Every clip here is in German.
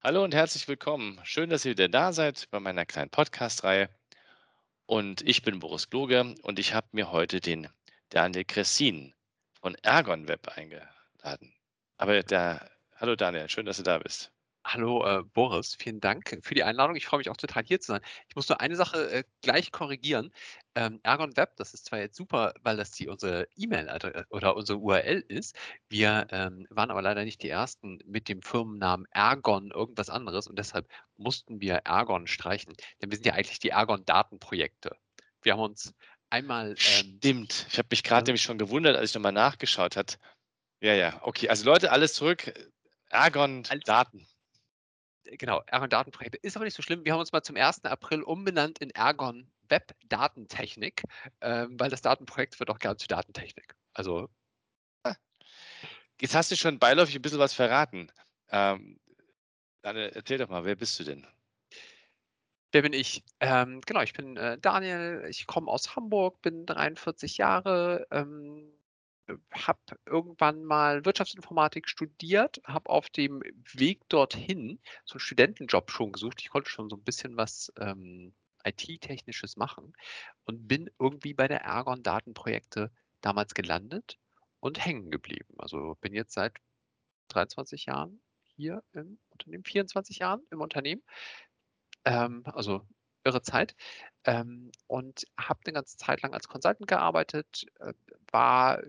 Hallo und herzlich willkommen. Schön, dass ihr wieder da seid bei meiner kleinen Podcast-Reihe. Und ich bin Boris Kloge und ich habe mir heute den Daniel Cressin von Ergon Web eingeladen. Aber der, hallo Daniel, schön, dass du da bist. Hallo äh, Boris, vielen Dank für die Einladung. Ich freue mich auch total hier zu sein. Ich muss nur eine Sache äh, gleich korrigieren. Ähm, Ergon Web, das ist zwar jetzt super, weil das die unsere E-Mail oder unsere URL ist. Wir ähm, waren aber leider nicht die ersten mit dem Firmennamen Ergon irgendwas anderes und deshalb mussten wir Ergon streichen. Denn wir sind ja eigentlich die Ergon Datenprojekte. Wir haben uns einmal. Ähm, Stimmt. Ich habe mich gerade nämlich schon gewundert, als ich nochmal nachgeschaut habe. Ja, ja, okay. Also Leute, alles zurück. Ergon Daten genau, Ergon Datenprojekte. Ist aber nicht so schlimm. Wir haben uns mal zum 1. April umbenannt in Ergon Web Datentechnik, ähm, weil das Datenprojekt wird auch gern zu Datentechnik. Also. Ah. Jetzt hast du schon beiläufig ein bisschen was verraten. Ähm, dann erzähl doch mal, wer bist du denn? Wer bin ich? Ähm, genau, ich bin äh, Daniel, ich komme aus Hamburg, bin 43 Jahre, ähm, habe irgendwann mal Wirtschaftsinformatik studiert, habe auf dem Weg dorthin so einen Studentenjob schon gesucht. Ich konnte schon so ein bisschen was ähm, IT-technisches machen und bin irgendwie bei der Ergon Datenprojekte damals gelandet und hängen geblieben. Also bin jetzt seit 23 Jahren hier im Unternehmen, 24 Jahren im Unternehmen. Ähm, also irre Zeit. Ähm, und habe eine ganze Zeit lang als Consultant gearbeitet, äh, war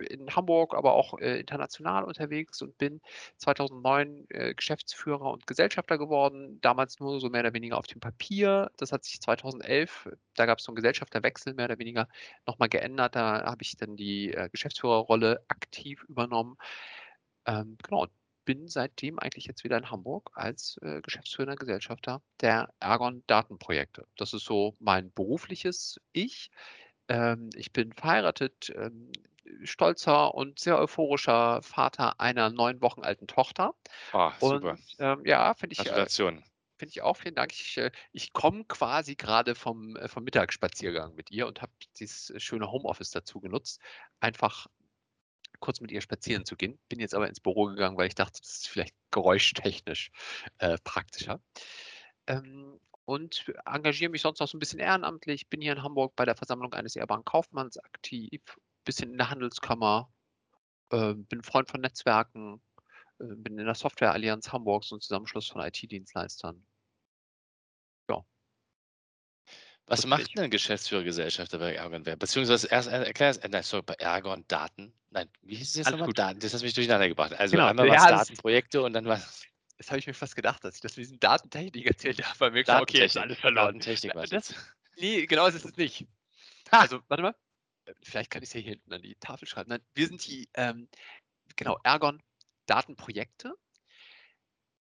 in Hamburg, aber auch äh, international unterwegs und bin 2009 äh, Geschäftsführer und Gesellschafter geworden. Damals nur so mehr oder weniger auf dem Papier. Das hat sich 2011, da gab es so einen Gesellschafterwechsel mehr oder weniger nochmal geändert. Da habe ich dann die äh, Geschäftsführerrolle aktiv übernommen. Ähm, genau, und bin seitdem eigentlich jetzt wieder in Hamburg als äh, geschäftsführender Gesellschafter der Ergon Datenprojekte. Das ist so mein berufliches Ich. Ähm, ich bin verheiratet, ähm, stolzer und sehr euphorischer Vater einer neun Wochen alten Tochter. Ah, super. Und, ähm, ja, finde ich. Äh, Gratulation. Finde ich auch, vielen Dank. Ich, äh, ich komme quasi gerade vom, äh, vom Mittagsspaziergang mit ihr und habe dieses schöne Homeoffice dazu genutzt, einfach kurz mit ihr spazieren zu gehen. Bin jetzt aber ins Büro gegangen, weil ich dachte, das ist vielleicht geräuschtechnisch äh, praktischer. Ähm, und engagiere mich sonst noch so ein bisschen ehrenamtlich. Bin hier in Hamburg bei der Versammlung eines ehrbaren Kaufmanns aktiv bisschen in der Handelskammer, äh, bin Freund von Netzwerken, äh, bin in der Software-Allianz Hamburg, so ein Zusammenschluss von IT-Dienstleistern. Ja. Was das macht eine Geschäftsführergesellschaft bei Ergon Web? Beziehungsweise erst äh, erklär es, äh, nein, sorry, bei Ergon Daten. Nein, wie hieß es jetzt nochmal? Daten, das hast mich durcheinander gebracht. Also genau. einmal was ja, Datenprojekte und dann was. Das habe ich mir fast gedacht, dass ich das mit diesem Datentechnik erzählt habe, weil mir klar, okay, jetzt alles verloren. Datentechnik war das. Nee, genau, das ist es nicht. Also, warte mal. Vielleicht kann ich es hier hinten an die Tafel schreiben. Nein, wir sind die, ähm, genau, Ergon Datenprojekte.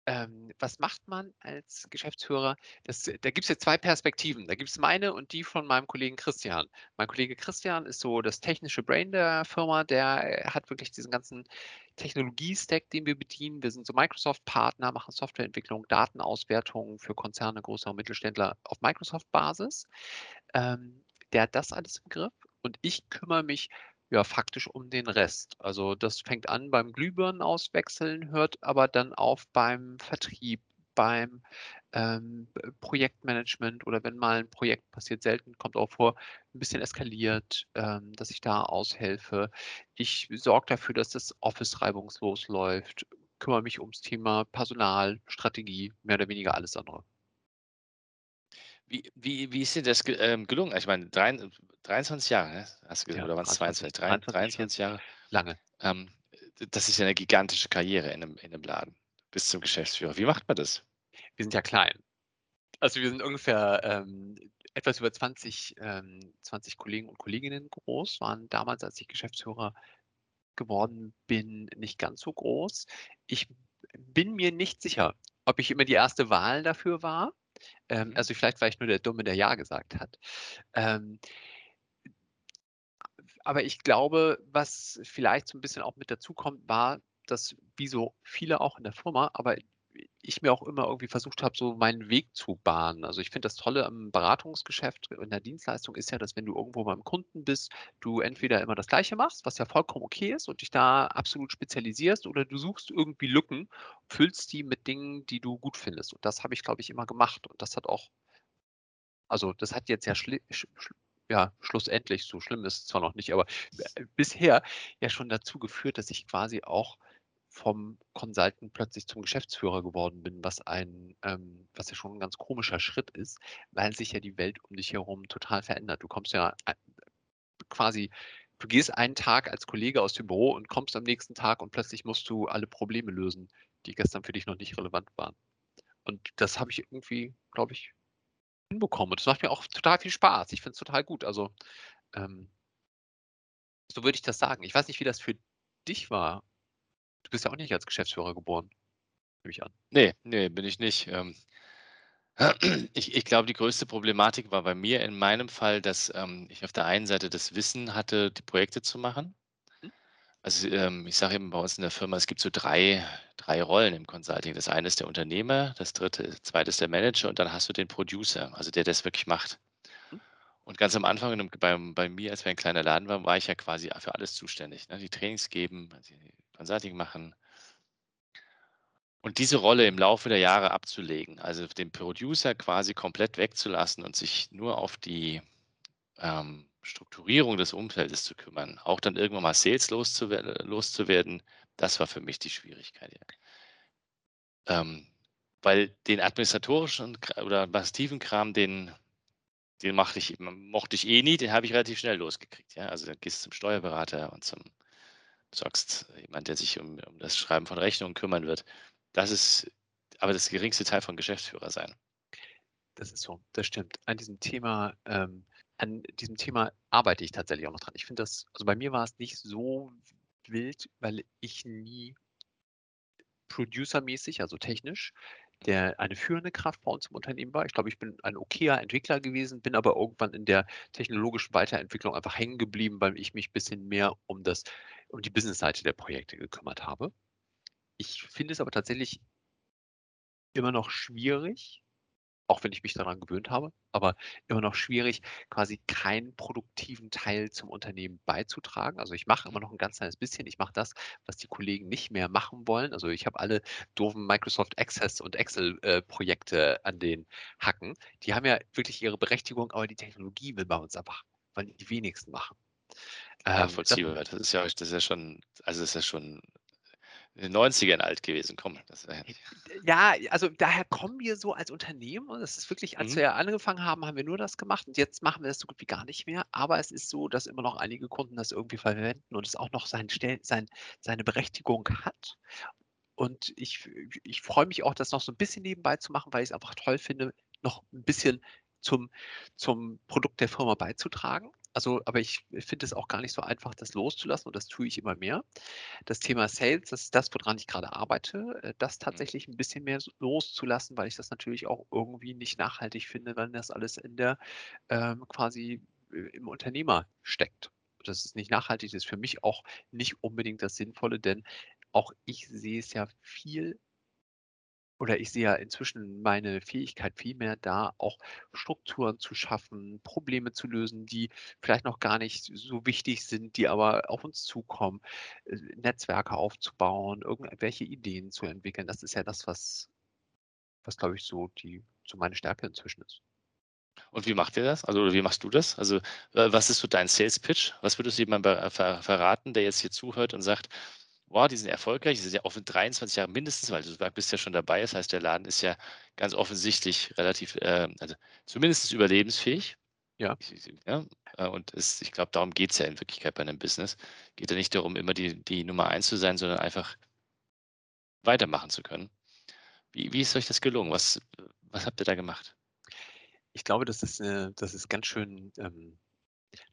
Ähm, was macht man als Geschäftsführer? Das, da gibt es jetzt zwei Perspektiven. Da gibt es meine und die von meinem Kollegen Christian. Mein Kollege Christian ist so das technische Brain der Firma. Der äh, hat wirklich diesen ganzen Technologie-Stack, den wir bedienen. Wir sind so Microsoft-Partner, machen Softwareentwicklung, Datenauswertung für Konzerne, größere Mittelständler auf Microsoft-Basis. Ähm, der hat das alles im Griff und ich kümmere mich ja faktisch um den Rest. Also das fängt an beim Glühbirnen auswechseln, hört aber dann auf beim Vertrieb, beim ähm, Projektmanagement oder wenn mal ein Projekt passiert, selten kommt auch vor, ein bisschen eskaliert, ähm, dass ich da aushelfe. Ich sorge dafür, dass das Office reibungslos läuft, kümmere mich ums Thema Personal, Strategie, mehr oder weniger alles andere. Wie, wie, wie ist dir das ähm, gelungen? Ich meine, 23 Jahre, ne? hast du gesagt, ja, oder waren es 22? 23, 23 Jahre. Lange. Ähm, das ist ja eine gigantische Karriere in einem, in einem Laden bis zum Geschäftsführer. Wie macht man das? Wir sind ja klein. Also wir sind ungefähr ähm, etwas über 20, ähm, 20 Kollegen und Kolleginnen groß, waren damals, als ich Geschäftsführer geworden bin, nicht ganz so groß. Ich bin mir nicht sicher, ob ich immer die erste Wahl dafür war. Ähm, Mhm. also vielleicht war ich nur der Dumme, der Ja gesagt hat. Ähm, aber ich glaube, was vielleicht so ein bisschen auch mit dazukommt, war, dass wie so viele auch in der Firma, aber ich mir auch immer irgendwie versucht habe, so meinen Weg zu bahnen. Also, ich finde das Tolle am Beratungsgeschäft in der Dienstleistung ist ja, dass wenn du irgendwo beim Kunden bist, du entweder immer das Gleiche machst, was ja vollkommen okay ist und dich da absolut spezialisierst oder du suchst irgendwie Lücken, füllst die mit Dingen, die du gut findest. Und das habe ich, glaube ich, immer gemacht und das hat auch also, das hat jetzt ja ja, schlussendlich, so schlimm ist es zwar noch nicht, aber, äh, bisher ja schon dazu geführt, dass ich quasi auch vom Consultant plötzlich zum Geschäftsführer geworden bin, was ein ähm, was ja schon 'n ganz komischer Schritt ist, weil sich ja die Welt um dich herum total verändert. Du kommst ja a quasi du gehst einen Tag als Kollege aus dem Büro und kommst am nächsten Tag und plötzlich musst du alle Probleme lösen, die gestern für dich noch nicht relevant waren. Und das habe ich irgendwie, glaube ich, hinbekommen. Und das macht mir auch total viel Spaß. Ich finde es total gut. Also, ähm, so würde ich das sagen. Ich weiß nicht, wie das für dich war. Du bist ja auch nicht als Geschäftsführer geboren, nehme ich an. Ne, ne, bin ich nicht. Ähm, ich ich glaube, die größte Problematik war bei mir in meinem Fall, dass, ähm, ich auf der einen Seite das Wissen hatte, die Projekte zu machen. Mhm. Also, ähm, ich sage eben bei uns in der Firma, es gibt so drei drei Rollen im Consulting. Das eine ist der Unternehmer, das dritte zweite ist der Manager und dann hast du den Producer, also der, der das wirklich macht. Mhm. Und ganz am Anfang in beim bei mir, als wir ein kleiner Laden waren, war ich ja quasi für alles zuständig, ne? Die Trainings geben, die Consulting machen. Und diese Rolle im Laufe der Jahre abzulegen, also den Producer quasi komplett wegzulassen und sich nur auf die, ähm, Strukturierung des Umfeldes zu kümmern, auch dann irgendwann mal Sales loszuwer loszuwerden, das war für mich die Schwierigkeit, ja. Ähm, weil den administratorischen oder massiven Kram, den den ich mochte ich eh nie, den habe ich relativ schnell losgekriegt, ja. Also, dann gehst du zum Steuerberater und zum besorgst jemand, der sich um um das Schreiben von Rechnungen kümmern wird. Das ist aber das geringste Teil von Geschäftsführer sein. Das ist so, das stimmt. An diesem Thema ähm, an diesem Thema arbeite ich tatsächlich auch noch dran. Ich finde das also, bei mir war es nicht so wild, weil ich nie producermäßig, also technisch, der eine führende Kraft bei uns im Unternehmen war. Ich glaube, ich bin ein okayer Entwickler gewesen, bin aber irgendwann in der technologischen Weiterentwicklung einfach hängen geblieben, weil ich mich ein bisschen mehr um das um die Business-Seite der Projekte gekümmert habe. Ich finde es aber tatsächlich immer noch schwierig, auch wenn ich mich daran gewöhnt habe, aber immer noch schwierig, quasi keinen produktiven Teil zum Unternehmen beizutragen. Also, ich mache immer noch ein ganz kleines bisschen. Ich mache das, was die Kollegen nicht mehr machen wollen. Also, ich habe alle doofen Microsoft Access und Excel, äh, an den Hacken. Die haben ja wirklich ihre Berechtigung, aber die Technologie will bei uns einfach wollen die wenigsten machen. Ähm, das Nachvollziehbar. Das ist ja das ist ja schon also, das ist ja schon in den 90ern alt gewesen. Komm, das äh, Ja, also daher kommen wir so als Unternehmen und es ist wirklich als Mhm. wir angefangen haben, haben wir nur das gemacht und jetzt machen wir das so gut wie gar nicht mehr. Aber es ist so, dass immer noch einige Kunden das irgendwie verwenden und es auch noch sein sein seine Berechtigung hat. Und ich ich freue mich auch, das noch so 'n bisschen nebenbei zu machen, weil ich's einfach toll finde, noch 'n bisschen zum zum Produkt der Firma beizutragen. Also, aber ich finde es auch gar nicht so einfach, das loszulassen und das tue ich immer mehr. Das Thema Sales, das ist das, woran ich gerade arbeite, äh, das Mhm. tatsächlich ein bisschen mehr loszulassen, weil ich das natürlich auch irgendwie nicht nachhaltig finde, wenn das alles in der ähm, quasi, äh, im Unternehmer steckt. Das ist nicht nachhaltig, das ist für mich auch nicht unbedingt das Sinnvolle, denn auch ich sehe es ja viel oder ich sehe ja inzwischen meine Fähigkeit viel mehr da, auch Strukturen zu schaffen, Probleme zu lösen, die vielleicht noch gar nicht so wichtig sind, die aber auf uns zukommen, äh, Netzwerke aufzubauen, irgendwelche Ideen zu entwickeln. Das ist ja das, was was, glaube ich, so die so meine Stärke inzwischen ist. Und wie macht ihr das? Also, wie machst du das? Also, was ist so dein Sales Pitch? Was würdest du jemandem verraten, der jetzt hier zuhört und sagt: „Wow, die sind erfolgreich, die sind ja offen 23 Jahre mindestens“, weil du bist ja schon dabei. Das heißt, der Laden ist ja ganz offensichtlich relativ, ähm, also zumindest überlebensfähig. Ja. Ja, äh, und es ich glaube, darum geht's ja in Wirklichkeit bei 'nem Business. Geht ja nicht darum, immer die die Nummer eins zu sein, sondern einfach weitermachen zu können. Wie wie ist euch das gelungen? Was was habt ihr da gemacht? Ich glaube, das ist, äh das ist ganz schön, ähm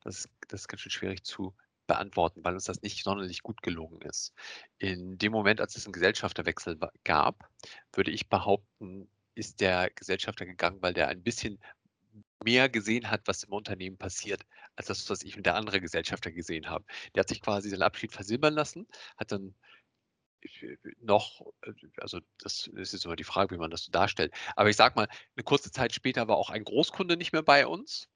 das ist das ist ganz schön schwierig zu beantworten, weil uns das nicht sonderlich gut gelungen ist. In dem Moment, als es einen Gesellschafterwechsel gab, würde ich behaupten, ist der Gesellschafter gegangen, weil der ein bisschen mehr gesehen hat, was im Unternehmen passiert, als das, was ich und der andere Gesellschafter gesehen habe. Der hat sich quasi seinen Abschied versilbern lassen, hat dann äh, noch, äh, also das ist jetzt immer die Frage, wie man das so darstellt. Aber ich sag mal, eine kurze Zeit später war auch ein Großkunde nicht mehr bei uns.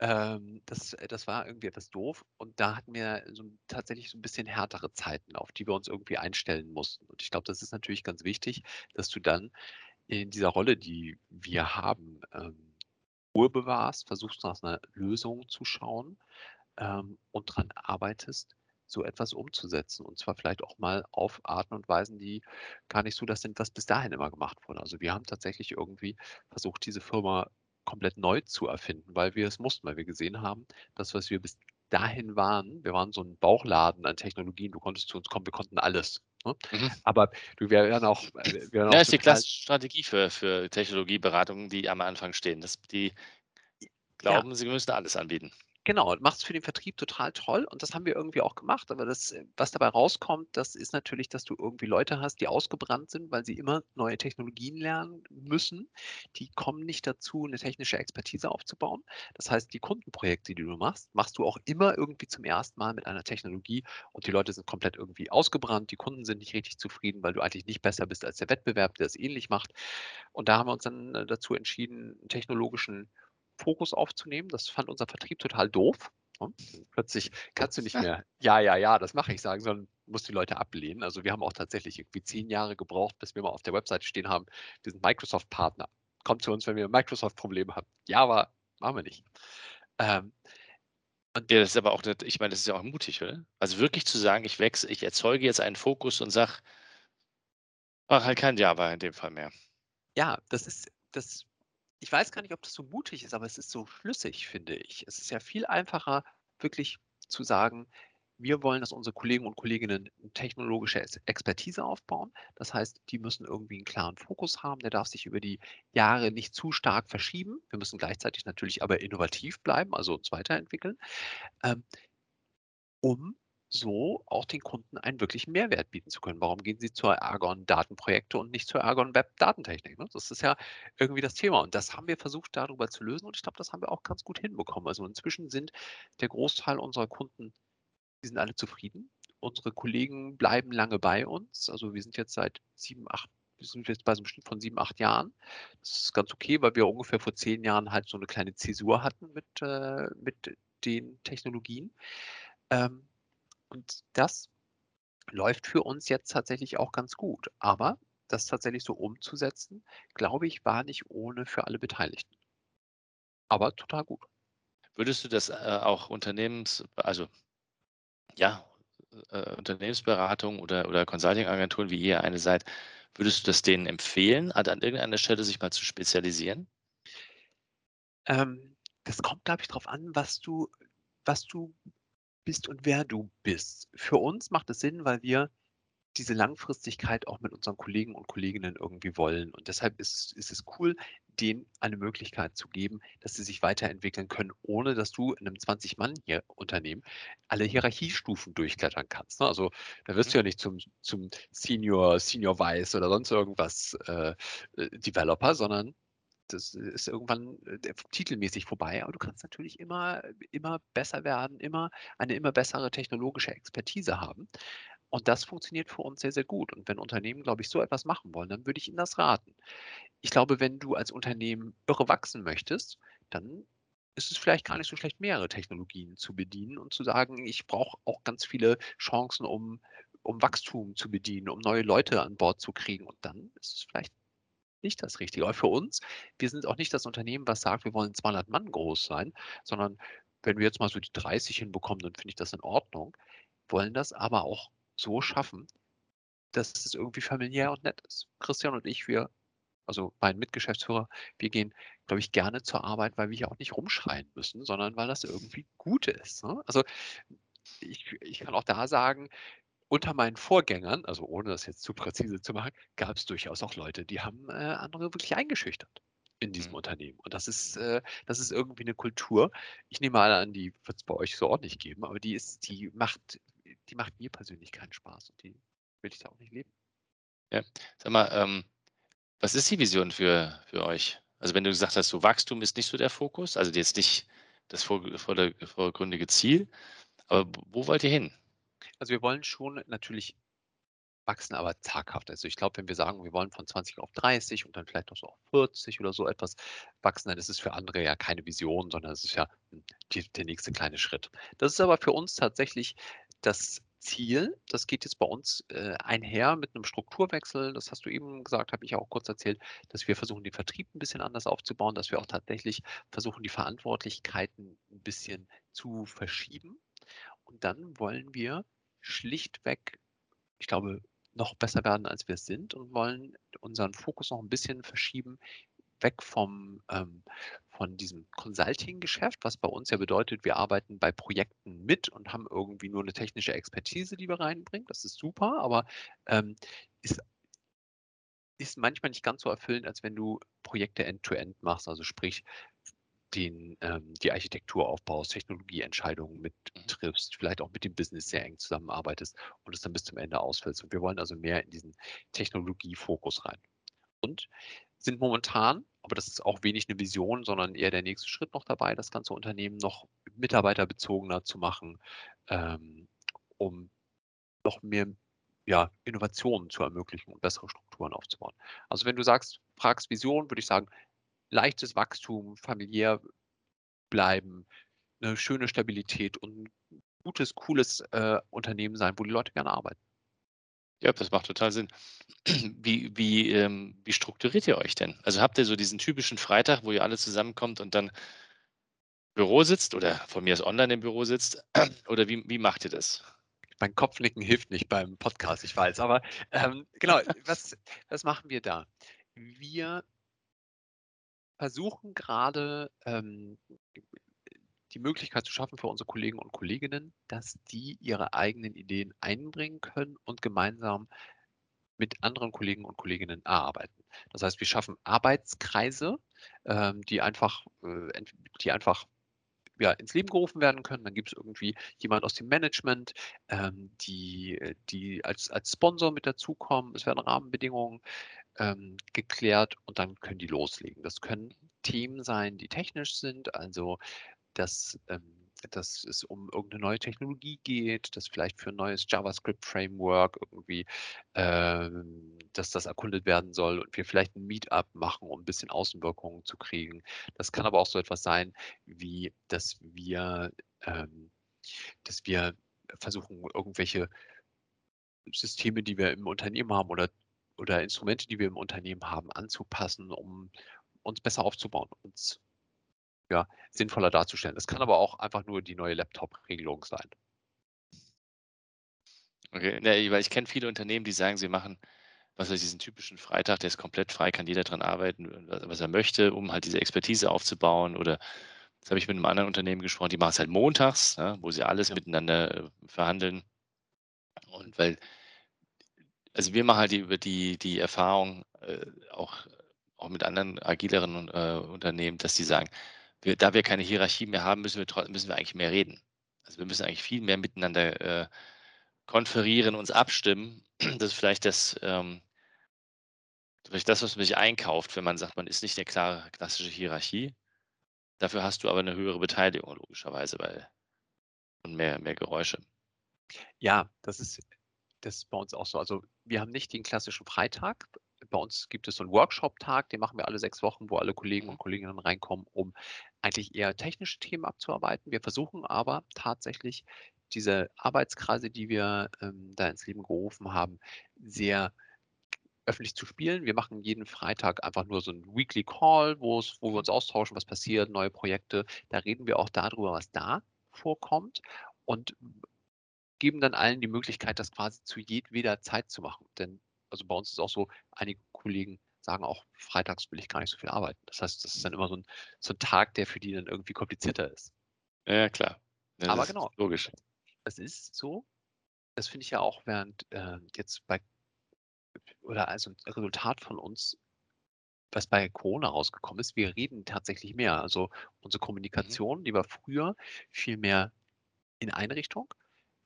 Ähm, das, äh, das war irgendwie etwas doof. Und da hatten wir so tatsächlich so ein bisschen härtere Zeiten, auf die wir uns irgendwie einstellen mussten. Und ich glaube, das ist natürlich ganz wichtig, dass du dann in dieser Rolle, die wir haben, ähm, Ruhe bewahrst, versuchst nach einer Lösung zu schauen ähm, und daran arbeitest, so etwas umzusetzen. Und zwar vielleicht auch mal auf Arten und Weisen, die gar nicht so das sind, was bis dahin immer gemacht wurde. Also wir haben tatsächlich irgendwie versucht, diese Firma komplett neu zu erfinden, weil wir es mussten, weil wir gesehen haben, das, was wir bis dahin waren, wir waren so ein Bauchladen an Technologien, du konntest zu uns kommen, wir konnten alles. Ne? Mhm. Aber du wären auch. Äh, wären ja, auch ist die klassische Strategie für, für Technologieberatungen, die am Anfang stehen. Das, die glauben, ja. sie müssen alles anbieten. Genau, macht es für den Vertrieb total toll und das haben wir irgendwie auch gemacht. Aber das, äh, was dabei rauskommt, das ist natürlich, dass du irgendwie Leute hast, die ausgebrannt sind, weil sie immer neue Technologien lernen müssen. Die kommen nicht dazu, eine technische Expertise aufzubauen. Das heißt, die Kundenprojekte, die du machst, machst du auch immer irgendwie zum ersten Mal mit einer Technologie und die Leute sind komplett irgendwie ausgebrannt. Die Kunden sind nicht richtig zufrieden, weil du eigentlich nicht besser bist als der Wettbewerb, der es ähnlich macht. Und da haben wir uns dann äh, dazu entschieden, einen technologischen Fokus aufzunehmen. Das fand unser Vertrieb total doof. Und ne? plötzlich kannst du nicht mehr, ja, ja, ja, das mache ich sagen, sondern musst die Leute ablehnen. Also wir haben auch tatsächlich irgendwie zehn Jahre gebraucht, bis wir mal auf der Webseite stehen haben, wir sind Microsoft-Partner. Kommt zu uns, wenn wir Microsoft-Probleme haben. Ja, aber machen wir nicht. Ähm, und ja, das ist aber auch, ich meine, das ist ja auch mutig, oder? Also wirklich zu sagen, ich wechsle, ich erzeuge jetzt einen Fokus und sage, mach halt kein Java in dem Fall mehr. Ja, das ist, das ich weiß gar nicht, ob das so mutig ist, aber es ist so schlüssig, finde ich. Es ist ja viel einfacher, wirklich zu sagen, wir wollen, dass unsere Kollegen und Kolleginnen technologische Expertise aufbauen. Das heißt, die müssen irgendwie einen klaren Fokus haben. Der darf sich über die Jahre nicht zu stark verschieben. Wir müssen gleichzeitig natürlich aber innovativ bleiben, also uns weiterentwickeln, ähm, um so auch den Kunden einen wirklichen Mehrwert bieten zu können. Warum gehen sie zur Argon Datenprojekte und nicht zur Argon Web Datentechnik? Ne? Das ist ja irgendwie das Thema. Und das haben wir versucht darüber zu lösen und ich glaube, das haben wir auch ganz gut hinbekommen. Also inzwischen sind der Großteil unserer Kunden, die sind alle zufrieden. Unsere Kollegen bleiben lange bei uns. Also wir sind jetzt seit sieben, acht wir sind jetzt bei so einem Schnitt von sieben, acht Jahren. Das ist ganz okay, weil wir ungefähr vor zehn Jahren halt so eine kleine Zäsur hatten mit, äh, mit den Technologien. Ähm, und das läuft für uns jetzt tatsächlich auch ganz gut. Aber das tatsächlich so umzusetzen, glaube ich, war nicht ohne für alle Beteiligten. Aber total gut. Würdest du das äh, auch Unternehmens, also ja, äh, Unternehmensberatung oder, oder Consulting-Agenturen, wie ihr eine seid, würdest du das denen empfehlen, an, irgendeiner Stelle sich mal zu spezialisieren? Ähm, das kommt, glaube ich, darauf an, was du, was du bist und wer du bist. Für uns macht es Sinn, weil wir diese Langfristigkeit auch mit unseren Kollegen und Kolleginnen irgendwie wollen. Und deshalb ist, ist es cool, denen eine Möglichkeit zu geben, dass sie sich weiterentwickeln können, ohne dass du in einem 20-Mann-Unternehmen alle Hierarchiestufen durchklettern kannst. Ne? Also da wirst du mhm. ja nicht zum, zum Senior, Senior Vice oder sonst irgendwas äh, äh Developer, sondern das ist irgendwann äh, titelmäßig vorbei, aber du kannst natürlich immer, immer besser werden, immer eine immer bessere technologische Expertise haben. Und das funktioniert für uns sehr, sehr gut. Und wenn Unternehmen, glaube ich, so etwas machen wollen, dann würde ich ihnen das raten. Ich glaube, wenn du als Unternehmen irre wachsen möchtest, dann ist es vielleicht gar nicht so schlecht, mehrere Technologien zu bedienen und zu sagen, ich brauche auch ganz viele Chancen, um, um Wachstum zu bedienen, um neue Leute an Bord zu kriegen. Und dann ist es vielleicht nicht das Richtige. Aber für uns, wir sind auch nicht das Unternehmen, was sagt, wir wollen 200 Mann groß sein, sondern wenn wir jetzt mal so die 30 hinbekommen, dann finde ich das in Ordnung, wollen das aber auch so schaffen, dass es irgendwie familiär und nett ist. Christian und ich, wir, also mein Mitgeschäftsführer, wir gehen, glaube ich, gerne zur Arbeit, weil wir hier auch nicht rumschreien müssen, sondern weil das irgendwie gut ist. Ne? Also ich, ich kann auch da sagen, unter meinen Vorgängern, also ohne das jetzt zu präzise zu machen, gab es durchaus auch Leute, die haben äh, andere wirklich eingeschüchtert. in diesem Mhm. Unternehmen. Und das ist, äh, das ist irgendwie eine Kultur. Ich nehme mal an, die wird es bei euch so nicht geben, aber die ist, die macht, die macht mir persönlich keinen Spaß und die will ich da auch nicht leben. Sag mal, ähm, was ist die Vision für, für euch? Also wenn du gesagt hast, so Wachstum ist nicht so der Fokus, also jetzt nicht das vor- vorder- vordergründige Ziel, aber wo wollt ihr hin? Also wir wollen schon natürlich wachsen, aber zaghaft. Also ich glaube, wenn wir sagen, wir wollen von 20 auf 30 und dann vielleicht noch so auf 40 oder so etwas wachsen, dann ist es für andere ja keine Vision, sondern es ist ja hm, die, der nächste kleine Schritt. Das ist aber für uns tatsächlich das Ziel. Das geht jetzt bei uns äh, einher mit einem Strukturwechsel. Das hast du eben gesagt, habe ich auch kurz erzählt, dass wir versuchen, den Vertrieb ein bisschen anders aufzubauen, dass wir auch tatsächlich versuchen, die Verantwortlichkeiten ein bisschen zu verschieben. Und dann wollen wir schlichtweg, ich glaube, noch besser werden, als wir es sind und wollen unseren Fokus noch ein bisschen verschieben, weg vom, ähm, von diesem Consulting-Geschäft, was bei uns ja bedeutet, wir arbeiten bei Projekten mit und haben irgendwie nur eine technische Expertise, die wir reinbringen. Das ist super, aber ähm, ist, ist manchmal nicht ganz so erfüllend, als wenn du Projekte end-to-end machst, also sprich den, ähm, die Architektur aufbaust, Technologieentscheidungen mit Mhm. triffst, vielleicht auch mit dem Business sehr eng zusammenarbeitest und es dann bis zum Ende ausfüllst. Und wir wollen also mehr in diesen Technologiefokus rein. Und sind momentan, aber das ist auch wenig eine Vision, sondern eher der nächste Schritt noch dabei, das ganze Unternehmen noch mitarbeiterbezogener zu machen, ähm, um noch mehr ja, Innovationen zu ermöglichen und bessere Strukturen aufzubauen. Also wenn du sagst, fragst Vision, würde ich sagen, leichtes Wachstum, familiär bleiben, eine schöne Stabilität und 'n gutes, cooles, äh, Unternehmen sein, wo die Leute gerne arbeiten. Ja, das macht total Sinn. Wie, wie, ähm, wie strukturiert ihr euch denn? Also habt ihr so diesen typischen Freitag, wo ihr alle zusammenkommt und dann Büro sitzt oder von mir aus online im Büro sitzt? Oder wie, wie macht ihr das? Mein Kopfnicken hilft nicht beim Podcast, ich weiß, aber, ähm, genau, was was machen wir da? Wir versuchen grade, ähm, die Möglichkeit zu schaffen für unsere Kollegen und Kolleginnen, dass die ihre eigenen Ideen einbringen können und gemeinsam mit anderen Kollegen und Kolleginnen erarbeiten. Das heißt, wir schaffen Arbeitskreise, ähm, die einfach, äh, die einfach, ja, ins Leben gerufen werden können. Dann gibt es irgendwie jemand aus dem Management, ähm, die äh, die als als Sponsor mit dazukommen. Es werden Rahmenbedingungen, ähm, geklärt und dann können die loslegen. Das können Themen sein, die technisch sind, also dass, ähm dass es um irgendeine neue Technologie geht, dass vielleicht für 'n neues JavaScript-Framework irgendwie, ähm dass das erkundet werden soll und wir vielleicht 'n Meetup machen, um 'n bisschen Außenwirkungen zu kriegen. Das kann aber auch so etwas sein, wie dass wir ähm, dass wir versuchen, irgendwelche Systeme, die wir im Unternehmen haben oder oder Instrumente, die wir im Unternehmen haben, anzupassen, um uns besser aufzubauen, uns ja, sinnvoller darzustellen. Es kann aber auch einfach nur die neue Laptop-Regelung sein. Okay, ne, weil ich kenne viele Unternehmen, die sagen, sie machen, was weiß ich, diesen typischen Freitag, der ist komplett frei, kann jeder dran arbeiten, wa was er möchte, um halt diese Expertise aufzubauen. Oder jetzt habe ich mit einem anderen Unternehmen gesprochen, die machen es halt montags, ne, wo sie alles Ja. miteinander, äh, verhandeln. Und weil also wir machen halt über die die Erfahrung, äh, auch auch mit anderen agileren, äh, Unternehmen, dass die sagen: „Wir da wir keine Hierarchie mehr haben, müssen wir müssen wir eigentlich mehr reden.“ Also, wir müssen eigentlich viel mehr miteinander, äh, konferieren, uns abstimmen. Das ist vielleicht das, ähm vielleicht das, was man sich einkauft, wenn man sagt, man ist nicht der klare klassische Hierarchie. Dafür hast du aber 'ne höhere Beteiligung logischerweise, weil und mehr mehr Geräusche. Ja, das ist das ist bei uns auch so. Also, wir haben nicht den klassischen Freitag. Bei uns gibt es so 'n Workshop-Tag, den machen wir alle 6 Wochen, wo alle Kollegen Mhm. und Kolleginnen reinkommen, um eigentlich eher technische Themen abzuarbeiten. Wir versuchen aber tatsächlich diese Arbeitskreise, die wir, ähm, da ins Leben gerufen haben, sehr öffentlich zu spielen. Wir machen jeden Freitag einfach nur so 'n Weekly Call, wo wir uns austauschen, was passiert, neue Projekte. Da reden wir auch da drüber, was da vorkommt und geben dann allen die Möglichkeit, das quasi zu jedweder Zeit zu machen. Denn also, bei uns ist auch so, einige Kollegen sagen auch: „Freitags will ich gar nicht so viel arbeiten.“ Das heißt, das ist dann immer so 'n so 'n Tag, der für die dann irgendwie komplizierter ist. Ja, klar. Ja, Aber genau, logisch. es ist so, das finde ich ja auch während, äh, jetzt bei oder also 'n Resultat von uns was bei Corona rausgekommen ist, wir reden tatsächlich mehr. Also unsere Mhm. Kommunikation, die war früher viel mehr in eine Richtung.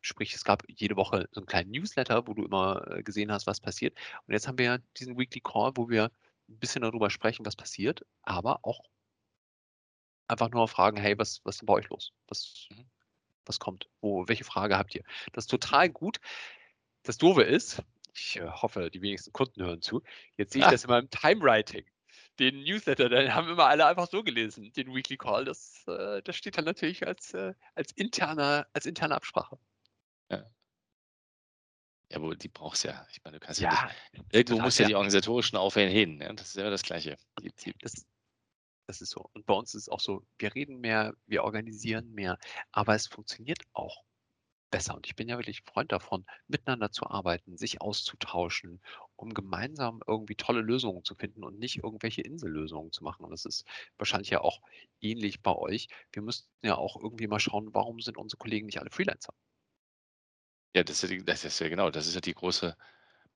Sprich, es gab jede Woche so einen kleinen Newsletter, wo du immer äh, gesehen hast, was passiert. Und jetzt haben wir diesen Weekly Call, wo wir ein bisschen darüber sprechen, was passiert, aber auch einfach nur fragen, hey, was, was ist denn bei euch los? Was, Mhm. was kommt? Wo, welche Frage habt ihr? Das ist total gut. Das Doofe ist, ich äh, hoffe, die wenigsten Kunden hören zu, jetzt sehe ich das in meinem Time-Writing. Den Newsletter, den haben immer alle einfach so gelesen, den Weekly Call. Das, äh, das steht dann natürlich als, als, interne, als interne Absprache. Ja, wo die brauchst ja. Ich meine, du kannst ja, Ja, nicht. Irgendwo muss ja die organisatorischen Aufwände hin. Ja? Das ist immer das Gleiche. Die, die, Das, das ist so. Und bei uns ist es auch so, wir reden mehr, wir organisieren mehr, aber es funktioniert auch besser. Und ich bin ja wirklich Freund davon, miteinander zu arbeiten, sich auszutauschen, um gemeinsam irgendwie tolle Lösungen zu finden und nicht irgendwelche Insellösungen zu machen. Und das ist wahrscheinlich ja auch ähnlich bei euch. Wir müssten ja auch irgendwie mal schauen, warum sind unsere Kollegen nicht alle Freelancer? Ja, das ist ja, die, das ist ja genau, das ist ja die große,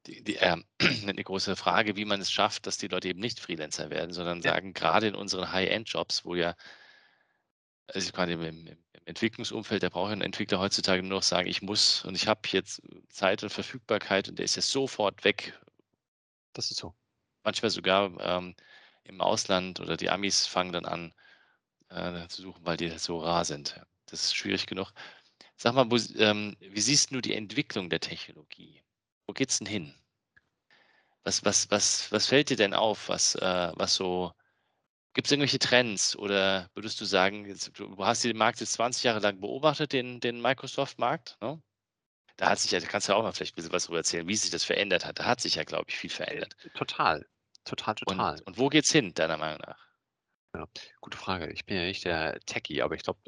die, die, ähm, die große Frage, wie man es schafft, dass die Leute eben nicht Freelancer werden, sondern Ja. sagen, gerade in unseren High-End-Jobs, wo ja, also gerade im, im, im Entwicklungsumfeld, da braucht ein Entwickler heutzutage nur noch sagen, ich muss und ich habe jetzt Zeit und Verfügbarkeit und der ist ja sofort weg. Das ist so. Manchmal sogar ähm, im Ausland oder die Amis fangen dann an äh, zu suchen, weil die so rar sind. Das ist schwierig genug. Sag mal, wo, ähm, wie siehst du die Entwicklung der Technologie? Wo geht's denn hin? Was, was, was, was fällt dir denn auf? Was, äh, was so, gibt es irgendwelche Trends oder würdest du sagen, jetzt, du hast den Markt jetzt 20 Jahre lang beobachtet, den, den Microsoft-Markt, ne? Da hat sich ja, da kannst du auch mal vielleicht ein bisschen was darüber erzählen, wie sich das verändert hat. Da hat sich ja, glaube ich, viel verändert. Total. Total, total. Und, und wo geht's hin, deiner Meinung nach? Gute Frage. Ich bin ja nicht der Techie, aber ich glaube.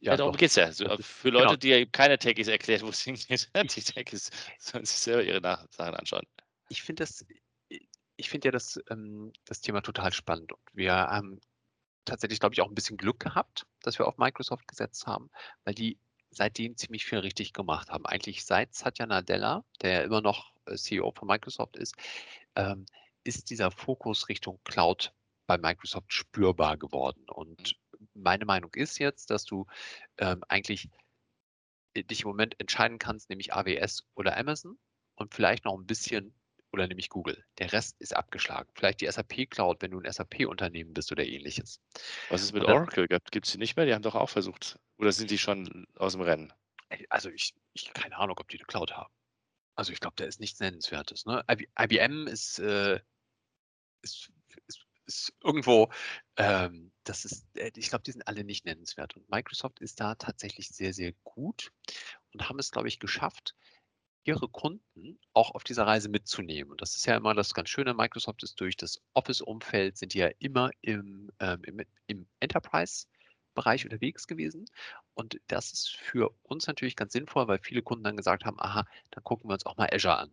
Ja, darum doch. geht's ja. Für Leute, genau. die ja keine Techies erklärt, wo es hingeht, die Techies sollen sich selber ihre Sachen anschauen. ich finde das, ich finde ja das, ähm, das Thema total spannend. Und wir haben tatsächlich, glaube ich, auch ein bisschen Glück gehabt, dass wir auf Microsoft gesetzt haben, weil die seitdem ziemlich viel richtig gemacht haben. Eigentlich seit Satya Nadella, der ja immer noch äh, CEO von Microsoft ist, ähm, ist dieser Fokus Richtung Cloud bei Microsoft spürbar geworden. Und meine Meinung ist jetzt, dass du ähm, eigentlich äh, dich im Moment entscheiden kannst, nämlich AWS oder Amazon und vielleicht noch ein bisschen oder nämlich Google. Der Rest ist abgeschlagen. Vielleicht die SAP Cloud, wenn du ein SAP-Unternehmen bist oder ähnliches. Was ist mit das- Oracle? Gibt es die nicht mehr? Die haben doch auch versucht. Oder sind die schon aus dem Rennen? Also ich, ich keine Ahnung, ob die eine Cloud haben. Also ich glaube, da ist nichts Nennenswertes. Ne? IB IBM ist, äh, ist, ist, irgendwo, ähm, das ist, äh, ich glaube, die sind alle nicht nennenswert. Und Microsoft ist da tatsächlich sehr, sehr gut und haben es, glaube ich, geschafft, ihre Kunden auch auf dieser Reise mitzunehmen. Und das ist ja immer das ganz Schöne. Microsoft ist durch das Office-Umfeld, sind die ja immer im, ähm, im, im Enterprise-Bereich unterwegs gewesen. Und das ist für uns natürlich ganz sinnvoll, weil viele Kunden dann gesagt haben, aha, dann gucken wir uns auch mal Azure an.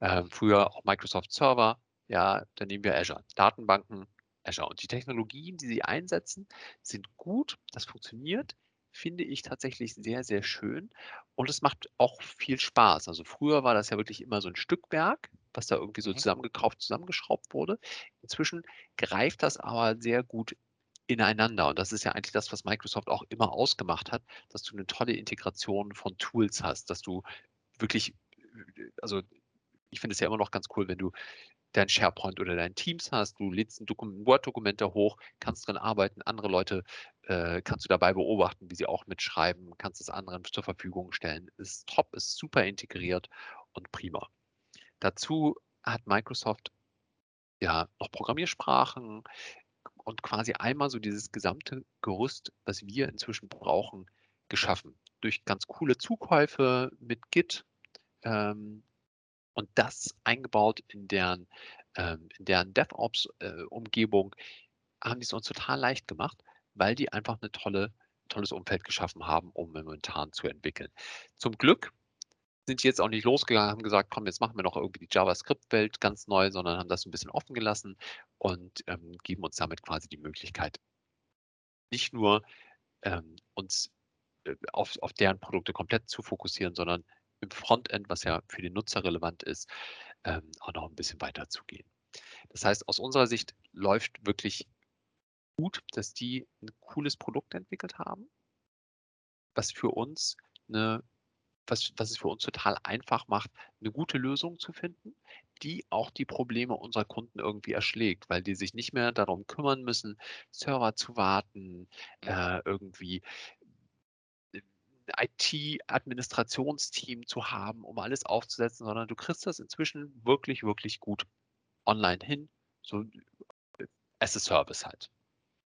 Ähm, früher auch Microsoft Server, ja, dann nehmen wir Azure. Datenbanken, Azure. Und die Technologien, die sie einsetzen, sind gut, das funktioniert, finde ich tatsächlich sehr, sehr schön. Und es macht auch viel Spaß. Also früher war das ja wirklich immer so ein Stückwerk, was da irgendwie so Mhm. zusammengekauft, zusammengeschraubt wurde. Inzwischen greift das aber sehr gut ineinander. Und das ist ja eigentlich das, was Microsoft auch immer ausgemacht hat, dass du eine tolle Integration von Tools hast, dass du wirklich, also ich finde es ja immer noch ganz cool, wenn du dein SharePoint oder dein Teams hast, du lädst ein Dokum- Word-Dokument da hoch, kannst dran arbeiten, andere Leute äh, kannst du dabei beobachten, wie sie auch mitschreiben, kannst es anderen zur Verfügung stellen. Ist top, ist super integriert und prima. Dazu hat Microsoft ja noch Programmiersprachen und quasi einmal so dieses gesamte Gerüst, was wir inzwischen brauchen, geschaffen. Durch ganz coole Zukäufe mit Git ähm, und das eingebaut in deren, ähm, in deren DevOps-Umgebung, haben die es uns total leicht gemacht, weil die einfach eine tolle, tolles Umfeld geschaffen haben, um momentan zu entwickeln. Zum Glück sind die jetzt auch nicht losgegangen, haben gesagt, komm, jetzt machen wir noch irgendwie die JavaScript-Welt ganz neu, sondern haben das ein bisschen offen gelassen und ähm, geben uns damit quasi die Möglichkeit, nicht nur ähm, uns äh, auf, auf deren Produkte komplett zu fokussieren, sondern im Frontend, was ja für den Nutzer relevant ist, ähm, auch noch ein bisschen weiter zu gehen. Das heißt, aus unserer Sicht läuft wirklich gut, dass die ein cooles Produkt entwickelt haben, was für uns eine was, was es für uns total einfach macht, eine gute Lösung zu finden, die auch die Probleme unserer Kunden irgendwie erschlägt, weil die sich nicht mehr darum kümmern müssen, Server zu warten, äh, irgendwie IT-Administrationsteam zu haben, um alles aufzusetzen, sondern du kriegst das inzwischen wirklich, wirklich gut online hin, so äh, as a Service halt.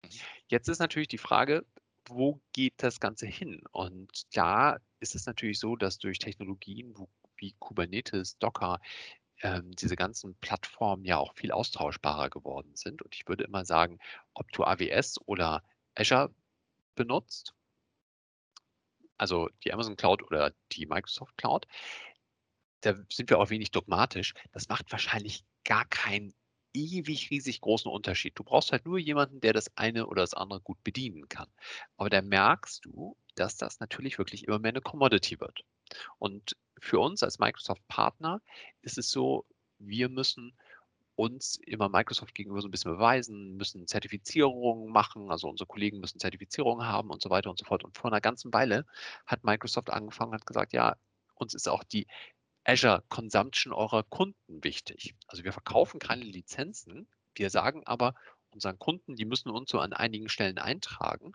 Mhm. Jetzt ist natürlich die Frage, wo geht das Ganze hin? Und da ist es natürlich so, dass durch Technologien wie Kubernetes, Docker, ähm, diese ganzen Plattformen ja auch viel austauschbarer geworden sind. Und ich würde immer sagen, ob du AWS oder Azure benutzt, also die Amazon Cloud oder die Microsoft Cloud, da sind wir auch wenig dogmatisch. Das macht wahrscheinlich gar keinen ewig riesig großen Unterschied. Du brauchst halt nur jemanden, der das eine oder das andere gut bedienen kann. Aber da merkst du, dass das natürlich wirklich immer mehr eine Commodity wird. Und für uns als Microsoft-Partner ist es so, wir müssen uns immer Microsoft gegenüber so ein bisschen beweisen, müssen Zertifizierungen machen, also unsere Kollegen müssen Zertifizierungen haben und so weiter und so fort. Und vor einer ganzen Weile hat Microsoft angefangen, hat gesagt, ja, uns ist auch die Azure Consumption eurer Kunden wichtig. Also wir verkaufen keine Lizenzen, wir sagen aber unseren Kunden, die müssen uns so an einigen Stellen eintragen